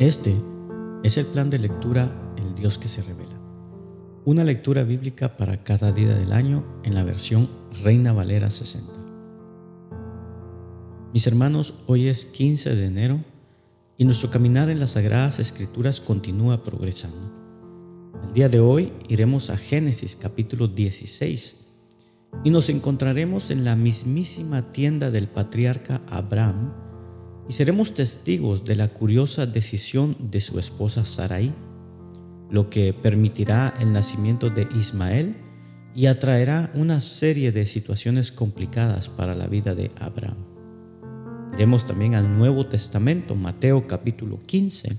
Este es el plan de lectura El Dios que se revela. Una lectura bíblica para cada día del año en la versión Reina Valera 60. Mis hermanos, hoy es 15 de enero y nuestro caminar en las Sagradas Escrituras continúa progresando. El día de hoy iremos a Génesis capítulo 16 y nos encontraremos en la mismísima tienda del patriarca Abraham y seremos testigos de la curiosa decisión de su esposa Sarai, lo que permitirá el nacimiento de Ismael y atraerá una serie de situaciones complicadas para la vida de Abraham. Iremos también al Nuevo Testamento, Mateo capítulo 15.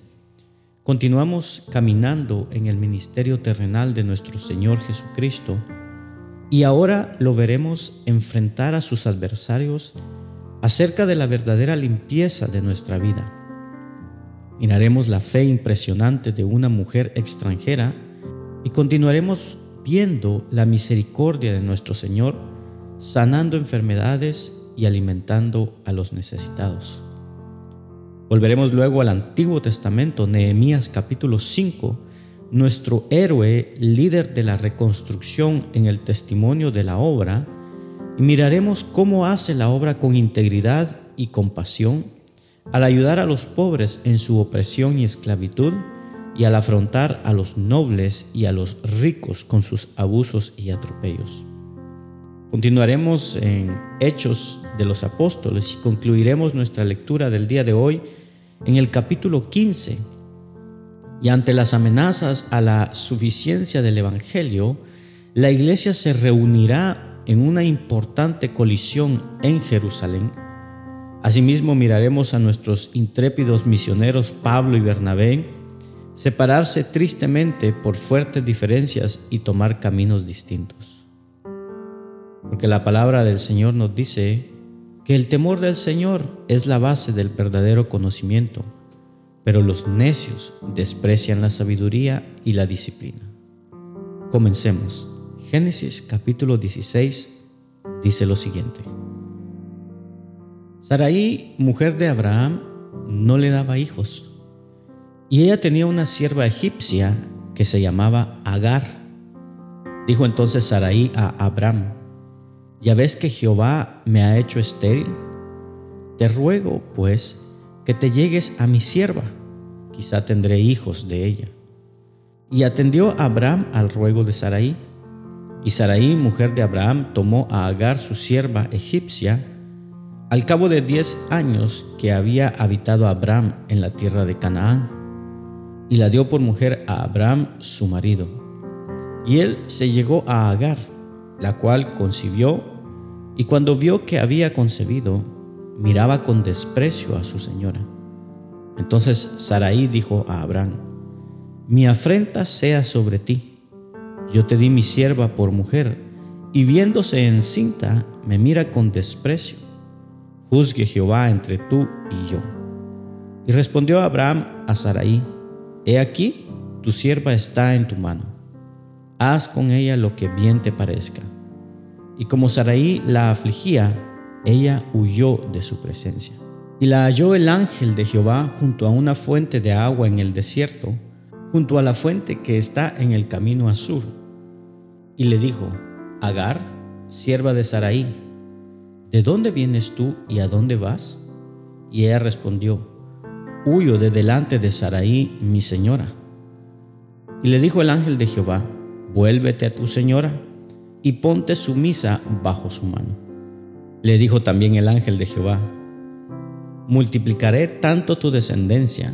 Continuamos caminando en el ministerio terrenal de nuestro Señor Jesucristo y ahora lo veremos enfrentar a sus adversarios acerca de la verdadera limpieza de nuestra vida. Miraremos la fe impresionante de una mujer extranjera y continuaremos viendo la misericordia de nuestro Señor sanando enfermedades y alimentando a los necesitados. Volveremos luego al Antiguo Testamento, Nehemías capítulo 5, nuestro héroe, líder de la reconstrucción en el testimonio de la obra, y miraremos cómo hace la obra con integridad y compasión al ayudar a los pobres en su opresión y esclavitud y al afrontar a los nobles y a los ricos con sus abusos y atropellos. Continuaremos en Hechos de los Apóstoles y concluiremos nuestra lectura del día de hoy en el capítulo 15. Y ante las amenazas a la suficiencia del Evangelio, la iglesia se reunirá en una importante colisión en Jerusalén. Asimismo miraremos a nuestros intrépidos misioneros Pablo y Bernabé separarse tristemente por fuertes diferencias y tomar caminos distintos. Porque la palabra del Señor nos dice que el temor del Señor es la base del verdadero conocimiento, pero los necios desprecian la sabiduría y la disciplina. Comencemos. Génesis capítulo 16 dice lo siguiente. Sarai, mujer de Abraham, no le daba hijos, y ella tenía una sierva egipcia que se llamaba Agar. Dijo entonces Sarai a Abraham, ¿ya ves que Jehová me ha hecho estéril? Te ruego, pues, que te llegues a mi sierva, quizá tendré hijos de ella. Y atendió Abraham al ruego de Sarai. Y Sarai, mujer de Abraham, tomó a Agar, su sierva egipcia, al cabo de diez años que había habitado Abraham en la tierra de Canaán, y la dio por mujer a Abraham, su marido. Y él se llegó a Agar, la cual concibió, y cuando vio que había concebido, miraba con desprecio a su señora. Entonces Sarai dijo a Abraham, Mi afrenta sea sobre ti yo te di mi sierva por mujer, y viéndose encinta, me mira con desprecio. Juzgue Jehová entre tú y yo. Y respondió Abraham a Sarai, He aquí, tu sierva está en tu mano. Haz con ella lo que bien te parezca. Y como Sarai la afligía, ella huyó de su presencia. Y la halló el ángel de Jehová junto a una fuente de agua en el desierto, junto a la fuente que está en el camino a sur. Y le dijo, Agar, sierva de Sarai, ¿de dónde vienes tú y a dónde vas? Y ella respondió, Huyo de delante de Sarai, mi señora. Y le dijo el ángel de Jehová, Vuélvete a tu señora y ponte sumisa bajo su mano. Le dijo también el ángel de Jehová, Multiplicaré tanto tu descendencia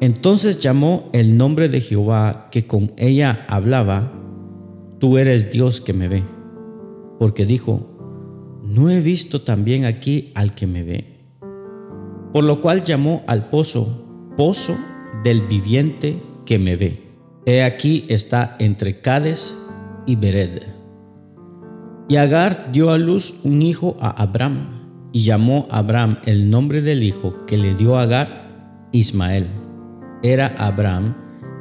Entonces llamó el nombre de Jehová que con ella hablaba, Tú eres Dios que me ve. Porque dijo, ¿no he visto también aquí al que me ve? Por lo cual llamó al pozo, pozo del viviente que me ve. He aquí está entre Cades y Bered. Y Agar dio a luz un hijo a Abraham, y llamó a Abraham el nombre del hijo que le dio a Agar, Ismael. Era Abraham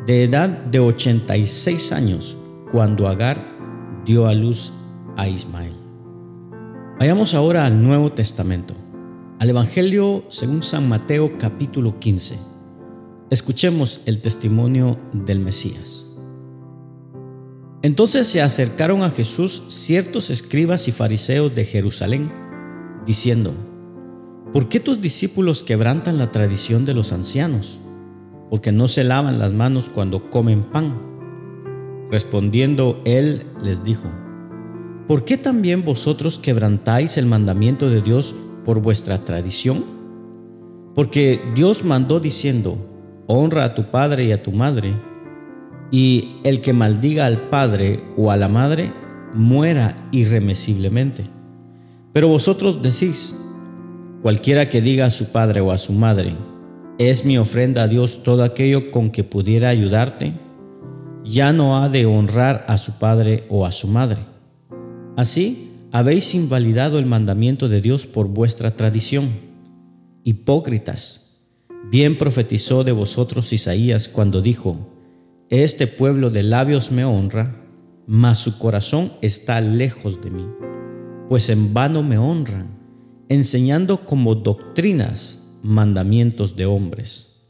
de edad de 86 años cuando Agar dio a luz a Ismael. Vayamos ahora al Nuevo Testamento, al Evangelio según San Mateo capítulo 15. Escuchemos el testimonio del Mesías. Entonces se acercaron a Jesús ciertos escribas y fariseos de Jerusalén, diciendo, ¿por qué tus discípulos quebrantan la tradición de los ancianos? Porque no se lavan las manos cuando comen pan. Respondiendo él les dijo, ¿por qué también vosotros quebrantáis el mandamiento de Dios por vuestra tradición? Porque Dios mandó diciendo, honra a tu padre y a tu madre, y el que maldiga al padre o a la madre, muera irremisiblemente. Pero vosotros decís, cualquiera que diga a su padre o a su madre, es mi ofrenda a Dios todo aquello con que pudiera ayudarte, ya no ha de honrar a su padre o a su madre Así habéis invalidado el mandamiento de Dios por vuestra tradición. Hipócritas, bien profetizó de vosotros Isaías cuando dijo, Este pueblo de labios me honra, mas su corazón está lejos de mí, pues en vano me honran, enseñando como doctrinas mandamientos de hombres.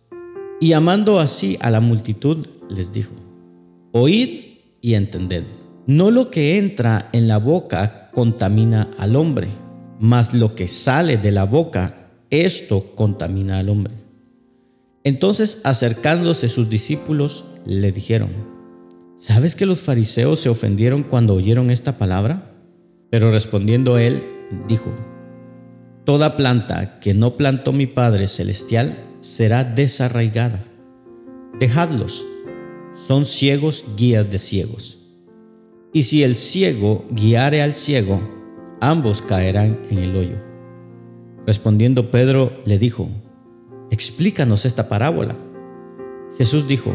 Y amando así a la multitud, les dijo, Oíd y entended. No lo que entra en la boca contamina al hombre, mas lo que sale de la boca, esto contamina al hombre. Entonces acercándose sus discípulos, le dijeron, ¿sabes que los fariseos se ofendieron cuando oyeron esta palabra? Pero respondiendo él, dijo, Toda planta que no plantó mi Padre Celestial será desarraigada. Dejadlos, son ciegos guías de ciegos. Y si el ciego guiare al ciego, ambos caerán en el hoyo. Respondiendo Pedro le dijo, explícanos esta parábola. Jesús dijo,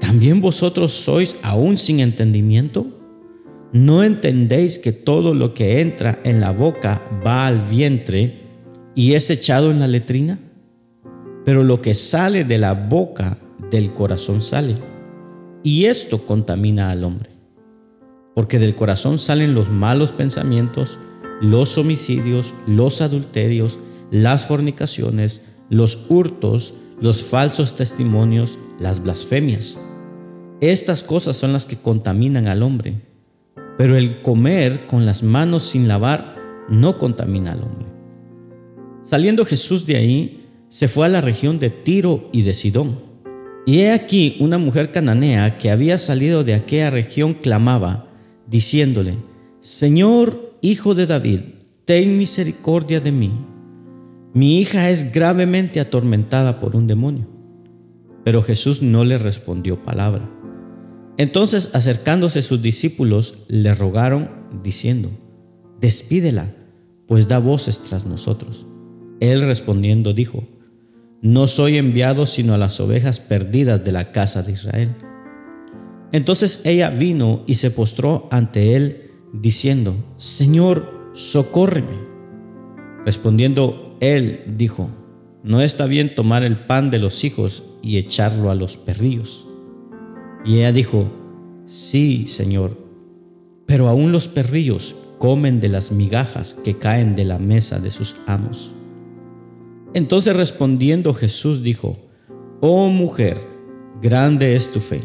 ¿también vosotros sois aún sin entendimiento? ¿No entendéis que todo lo que entra en la boca va al vientre y es echado en la letrina? Pero lo que sale de la boca del corazón sale, y esto contamina al hombre porque del corazón salen los malos pensamientos, los homicidios, los adulterios, las fornicaciones, los hurtos, los falsos testimonios, las blasfemias. Estas cosas son las que contaminan al hombre, pero el comer con las manos sin lavar no contamina al hombre. Saliendo Jesús de ahí, se fue a la región de Tiro y de Sidón. Y he aquí una mujer cananea que había salido de aquella región clamaba, diciéndole, Señor, hijo de David, ten misericordia de mí. Mi hija es gravemente atormentada por un demonio. Pero Jesús no le respondió palabra. Entonces acercándose sus discípulos le rogaron, diciendo, Despídela, pues da voces tras nosotros. Él respondiendo dijo, No soy enviado sino a las ovejas perdidas de la casa de Israel. Entonces ella vino y se postró ante él, diciendo, Señor, socórreme. Respondiendo él, dijo, No está bien tomar el pan de los hijos y echarlo a los perrillos. Y ella dijo, Sí, Señor, pero aún los perrillos comen de las migajas que caen de la mesa de sus amos. Entonces respondiendo Jesús dijo, Oh mujer, grande es tu fe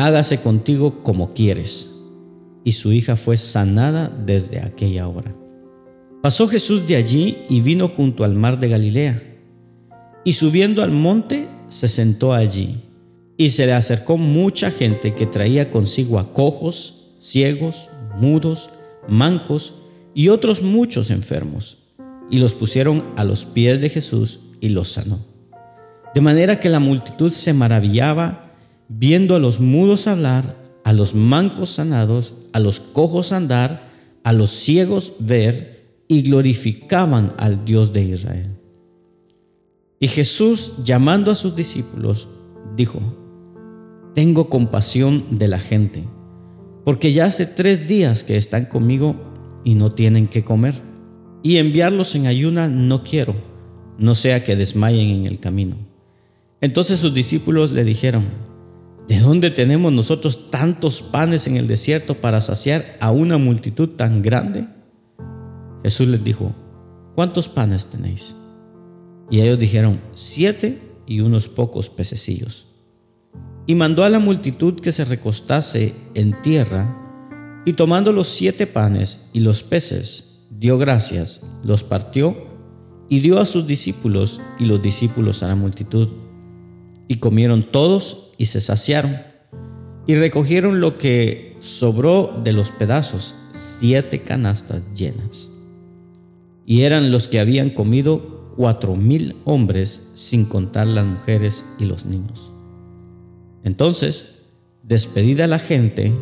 hágase contigo como quieres. Y su hija fue sanada desde aquella hora. Pasó Jesús de allí y vino junto al mar de Galilea. Y subiendo al monte, se sentó allí. Y se le acercó mucha gente que traía consigo a cojos, ciegos, mudos, mancos y otros muchos enfermos. Y los pusieron a los pies de Jesús y los sanó. De manera que la multitud se maravillaba viendo a los mudos hablar, a los mancos sanados, a los cojos andar, a los ciegos ver, y glorificaban al Dios de Israel. Y Jesús, llamando a sus discípulos, dijo, tengo compasión de la gente, porque ya hace tres días que están conmigo y no tienen que comer. Y enviarlos en ayuna no quiero, no sea que desmayen en el camino. Entonces sus discípulos le dijeron, ¿de dónde tenemos nosotros tantos panes en el desierto para saciar a una multitud tan grande? Jesús les dijo, ¿cuántos panes tenéis? Y ellos dijeron, siete y unos pocos pececillos. Y mandó a la multitud que se recostase en tierra, y tomando los siete panes y los peces, dio gracias, los partió y dio a sus discípulos y los discípulos a la multitud. Y comieron todos y se saciaron, y recogieron lo que sobró de los pedazos, siete canastas llenas. Y eran los que habían comido cuatro mil hombres, sin contar las mujeres y los niños. Entonces, despedida la gente,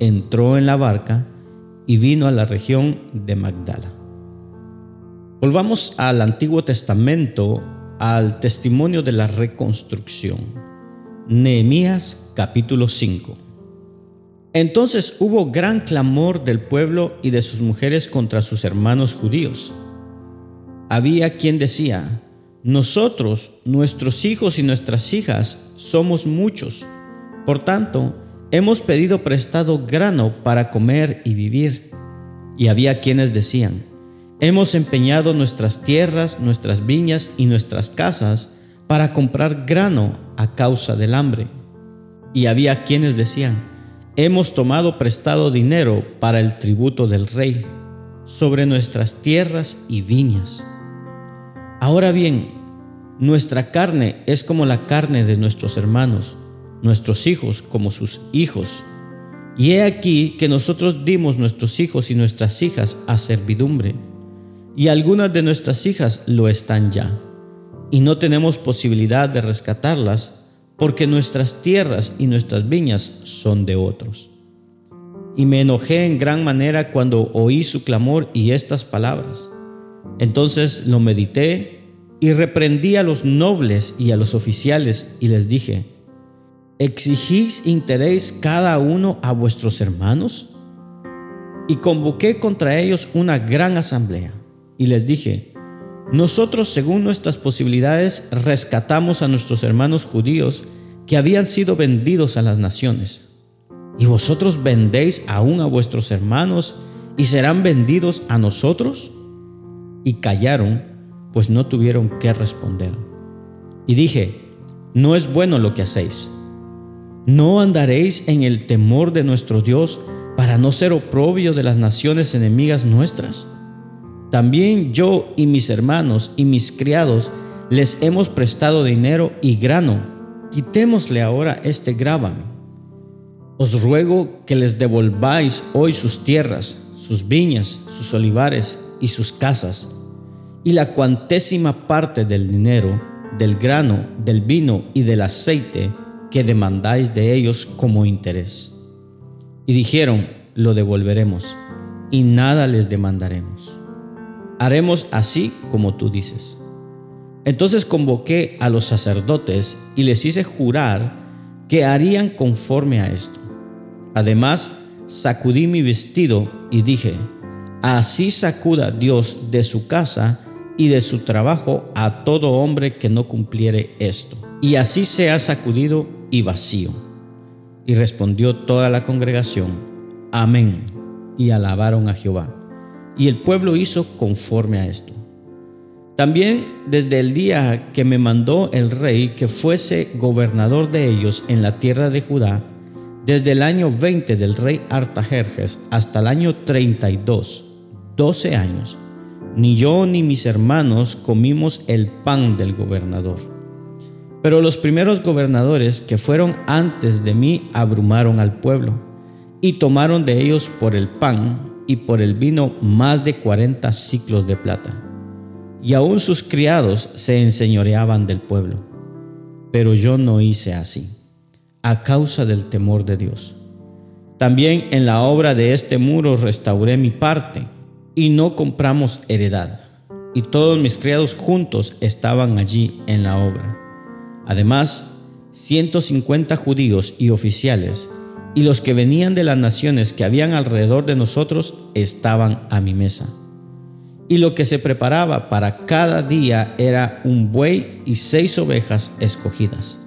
entró en la barca y vino a la región de Magdala. Volvamos al Antiguo Testamento, al testimonio de la reconstrucción. Nehemías capítulo 5. Entonces hubo gran clamor del pueblo y de sus mujeres contra sus hermanos judíos. Había quien decía, nosotros, nuestros hijos y nuestras hijas, somos muchos. Por tanto, hemos pedido prestado grano para comer y vivir. Y había quienes decían, hemos empeñado nuestras tierras, nuestras viñas y nuestras casas para comprar grano a causa del hambre. Y había quienes decían, hemos tomado prestado dinero para el tributo del rey sobre nuestras tierras y viñas. Ahora bien, nuestra carne es como la carne de nuestros hermanos, nuestros hijos como sus hijos. Y he aquí que nosotros dimos nuestros hijos y nuestras hijas a servidumbre, y algunas de nuestras hijas lo están ya, y no tenemos posibilidad de rescatarlas, porque nuestras tierras y nuestras viñas son de otros. Y me enojé en gran manera cuando oí su clamor y estas palabras. Entonces lo medité y reprendí a los nobles y a los oficiales y les dije, ¿exigís interés cada uno a vuestros hermanos? Y convoqué contra ellos una gran asamblea y les dije, nosotros según nuestras posibilidades rescatamos a nuestros hermanos judíos que habían sido vendidos a las naciones. ¿Y vosotros vendéis aún a vuestros hermanos y serán vendidos a nosotros? Y callaron pues no tuvieron qué responder. Y dije, no es bueno lo que hacéis. ¿No andaréis en el temor de nuestro Dios para no ser oprobio de las naciones enemigas nuestras? También yo y mis hermanos y mis criados les hemos prestado dinero y grano. Quitémosle ahora este grávame. Os ruego que les devolváis hoy sus tierras, sus viñas, sus olivares y sus casas y la cuantésima parte del dinero, del grano, del vino y del aceite que demandáis de ellos como interés. Y dijeron, lo devolveremos, y nada les demandaremos. Haremos así como tú dices. Entonces convoqué a los sacerdotes y les hice jurar que harían conforme a esto. Además, sacudí mi vestido y dije, así sacuda Dios de su casa y de su trabajo a todo hombre que no cumpliere esto. Y así sea sacudido y vacío. Y respondió toda la congregación, Amén, y alabaron a Jehová. Y el pueblo hizo conforme a esto. También desde el día que me mandó el rey que fuese gobernador de ellos en la tierra de Judá, desde el año 20 del rey Artajerjes hasta el año 32, 12 años, ni yo ni mis hermanos comimos el pan del gobernador. Pero los primeros gobernadores que fueron antes de mí abrumaron al pueblo y tomaron de ellos por el pan y por el vino más de cuarenta ciclos de plata. Y aún sus criados se enseñoreaban del pueblo. Pero yo no hice así, a causa del temor de Dios. También en la obra de este muro restauré mi parte y no compramos heredad. Y todos mis criados juntos estaban allí en la obra. Además, 150 judíos y oficiales, y los que venían de las naciones que habían alrededor de nosotros estaban a mi mesa. Y lo que se preparaba para cada día era un buey y seis ovejas escogidas.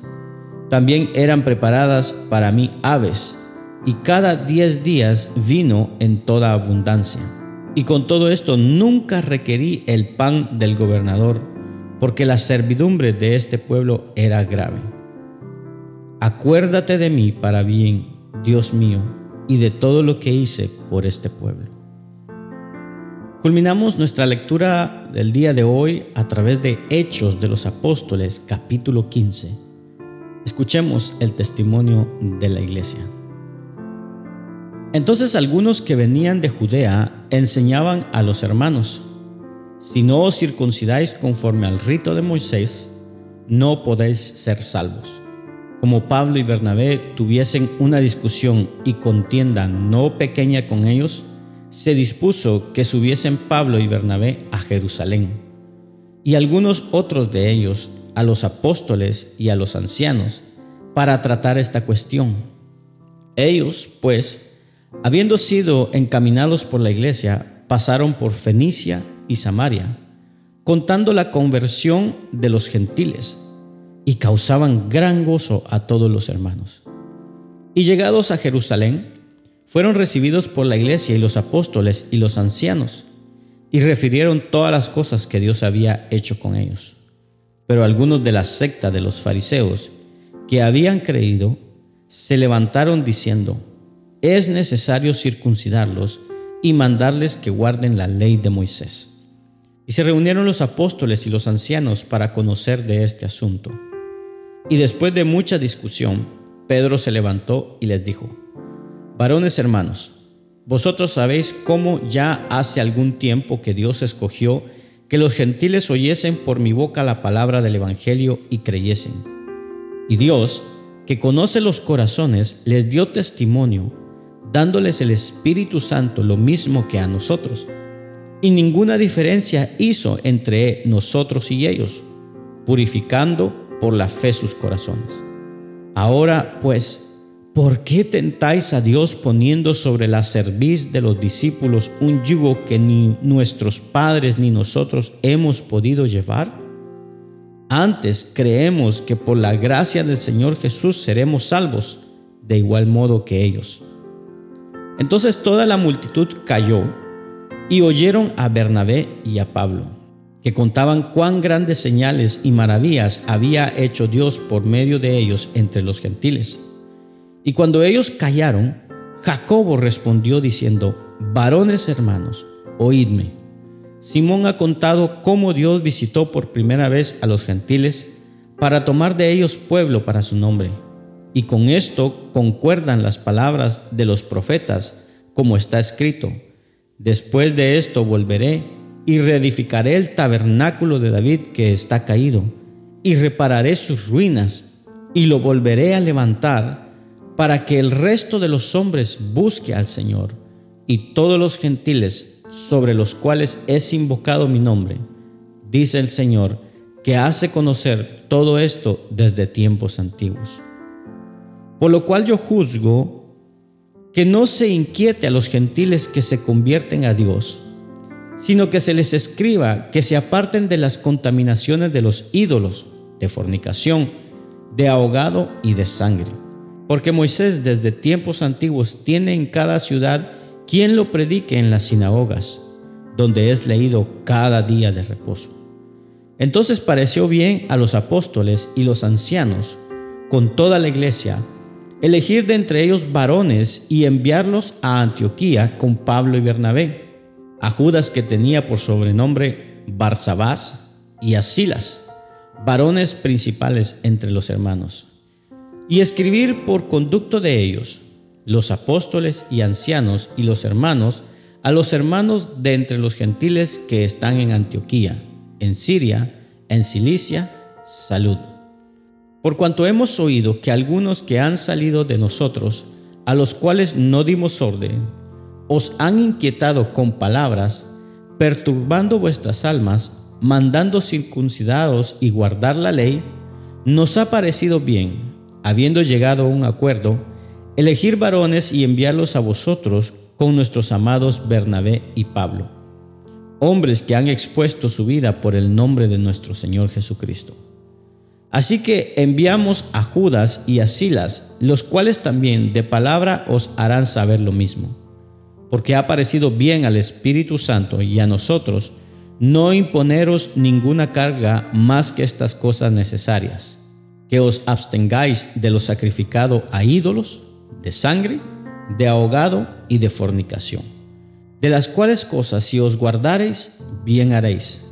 También eran preparadas para mí aves, y cada diez días vino en toda abundancia. Y con todo esto nunca requerí el pan del gobernador, porque la servidumbre de este pueblo era grave. Acuérdate de mí para bien, Dios mío, y de todo lo que hice por este pueblo. Culminamos nuestra lectura del día de hoy a través de Hechos de los Apóstoles, capítulo 15. Escuchemos el testimonio de la iglesia. Entonces algunos que venían de Judea enseñaban a los hermanos, si no os circuncidáis conforme al rito de Moisés, no podéis ser salvos como Pablo y Bernabé tuviesen una discusión y contienda no pequeña con ellos, se dispuso que subiesen Pablo y Bernabé a Jerusalén, y algunos otros de ellos a los apóstoles y a los ancianos, para tratar esta cuestión. Ellos, pues, habiendo sido encaminados por la iglesia, pasaron por Fenicia y Samaria, contando la conversión de los gentiles y causaban gran gozo a todos los hermanos. Y llegados a Jerusalén, fueron recibidos por la iglesia y los apóstoles y los ancianos, y refirieron todas las cosas que Dios había hecho con ellos. Pero algunos de la secta de los fariseos que habían creído se levantaron diciendo, es necesario circuncidarlos y mandarles que guarden la ley de Moisés. Y se reunieron los apóstoles y los ancianos para conocer de este asunto. Y después de mucha discusión, Pedro se levantó y les dijo, Varones hermanos, vosotros sabéis cómo ya hace algún tiempo que Dios escogió que los gentiles oyesen por mi boca la palabra del Evangelio y creyesen. Y Dios, que conoce los corazones, les dio testimonio, dándoles el Espíritu Santo lo mismo que a nosotros. Y ninguna diferencia hizo entre nosotros y ellos, purificando por la fe sus corazones. Ahora pues, ¿por qué tentáis a Dios poniendo sobre la cerviz de los discípulos un yugo que ni nuestros padres ni nosotros hemos podido llevar? Antes creemos que por la gracia del Señor Jesús seremos salvos, de igual modo que ellos. Entonces toda la multitud cayó y oyeron a Bernabé y a Pablo que contaban cuán grandes señales y maravillas había hecho Dios por medio de ellos entre los gentiles. Y cuando ellos callaron, Jacobo respondió diciendo, varones hermanos, oídme. Simón ha contado cómo Dios visitó por primera vez a los gentiles para tomar de ellos pueblo para su nombre. Y con esto concuerdan las palabras de los profetas, como está escrito, después de esto volveré y reedificaré el tabernáculo de David que está caído, y repararé sus ruinas, y lo volveré a levantar, para que el resto de los hombres busque al Señor, y todos los gentiles sobre los cuales es invocado mi nombre, dice el Señor, que hace conocer todo esto desde tiempos antiguos. Por lo cual yo juzgo que no se inquiete a los gentiles que se convierten a Dios, sino que se les escriba que se aparten de las contaminaciones de los ídolos, de fornicación, de ahogado y de sangre. Porque Moisés desde tiempos antiguos tiene en cada ciudad quien lo predique en las sinagogas, donde es leído cada día de reposo. Entonces pareció bien a los apóstoles y los ancianos, con toda la iglesia, elegir de entre ellos varones y enviarlos a Antioquía con Pablo y Bernabé a Judas que tenía por sobrenombre Barsabás y a Silas, varones principales entre los hermanos, y escribir por conducto de ellos, los apóstoles y ancianos y los hermanos, a los hermanos de entre los gentiles que están en Antioquía, en Siria, en Cilicia, salud. Por cuanto hemos oído que algunos que han salido de nosotros, a los cuales no dimos orden, os han inquietado con palabras, perturbando vuestras almas, mandando circuncidados y guardar la ley, nos ha parecido bien, habiendo llegado a un acuerdo, elegir varones y enviarlos a vosotros con nuestros amados Bernabé y Pablo, hombres que han expuesto su vida por el nombre de nuestro Señor Jesucristo. Así que enviamos a Judas y a Silas, los cuales también de palabra os harán saber lo mismo, porque ha parecido bien al Espíritu Santo y a nosotros no imponeros ninguna carga más que estas cosas necesarias, que os abstengáis de lo sacrificado a ídolos, de sangre, de ahogado y de fornicación, de las cuales cosas si os guardareis, bien haréis,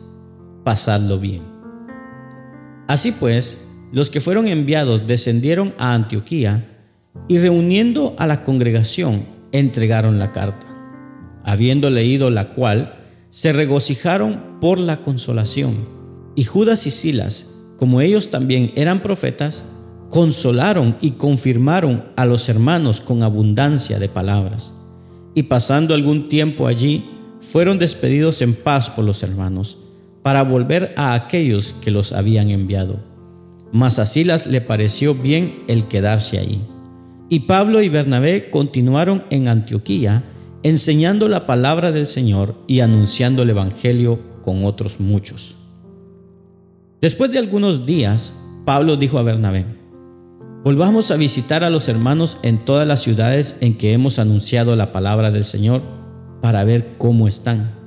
pasadlo bien. Así pues, los que fueron enviados descendieron a Antioquía y reuniendo a la congregación entregaron la carta. Habiendo leído la cual, se regocijaron por la consolación. Y Judas y Silas, como ellos también eran profetas, consolaron y confirmaron a los hermanos con abundancia de palabras. Y pasando algún tiempo allí, fueron despedidos en paz por los hermanos para volver a aquellos que los habían enviado. Mas a Silas le pareció bien el quedarse ahí. Y Pablo y Bernabé continuaron en Antioquía, enseñando la palabra del Señor y anunciando el Evangelio con otros muchos. Después de algunos días, Pablo dijo a Bernabé, Volvamos a visitar a los hermanos en todas las ciudades en que hemos anunciado la palabra del Señor para ver cómo están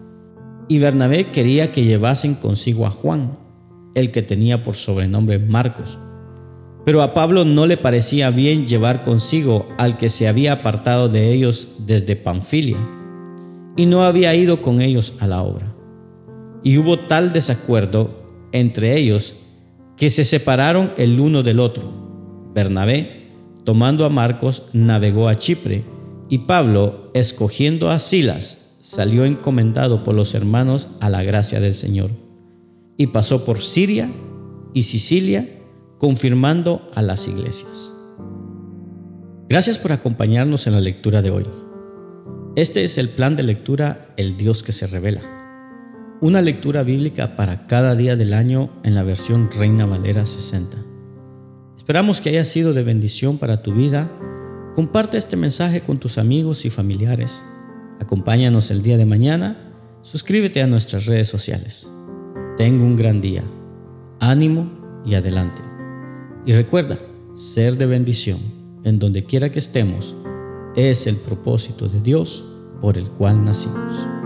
y Bernabé quería que llevasen consigo a Juan, el que tenía por sobrenombre Marcos. Pero a Pablo no le parecía bien llevar consigo al que se había apartado de ellos desde Panfilia, y no había ido con ellos a la obra. Y hubo tal desacuerdo entre ellos que se separaron el uno del otro. Bernabé, tomando a Marcos, navegó a Chipre, y Pablo, escogiendo a Silas, salió encomendado por los hermanos a la gracia del Señor y pasó por Siria y Sicilia, confirmando a las iglesias. Gracias por acompañarnos en la lectura de hoy. Este es el plan de lectura El Dios que se revela. Una lectura bíblica para cada día del año en la versión Reina Valera 60. Esperamos que haya sido de bendición para tu vida. Comparte este mensaje con tus amigos y familiares Acompáñanos el día de mañana, suscríbete a nuestras redes sociales. Tengo un gran día. Ánimo y adelante. Y recuerda, ser de bendición en donde quiera que estemos es el propósito de Dios por el cual nacimos.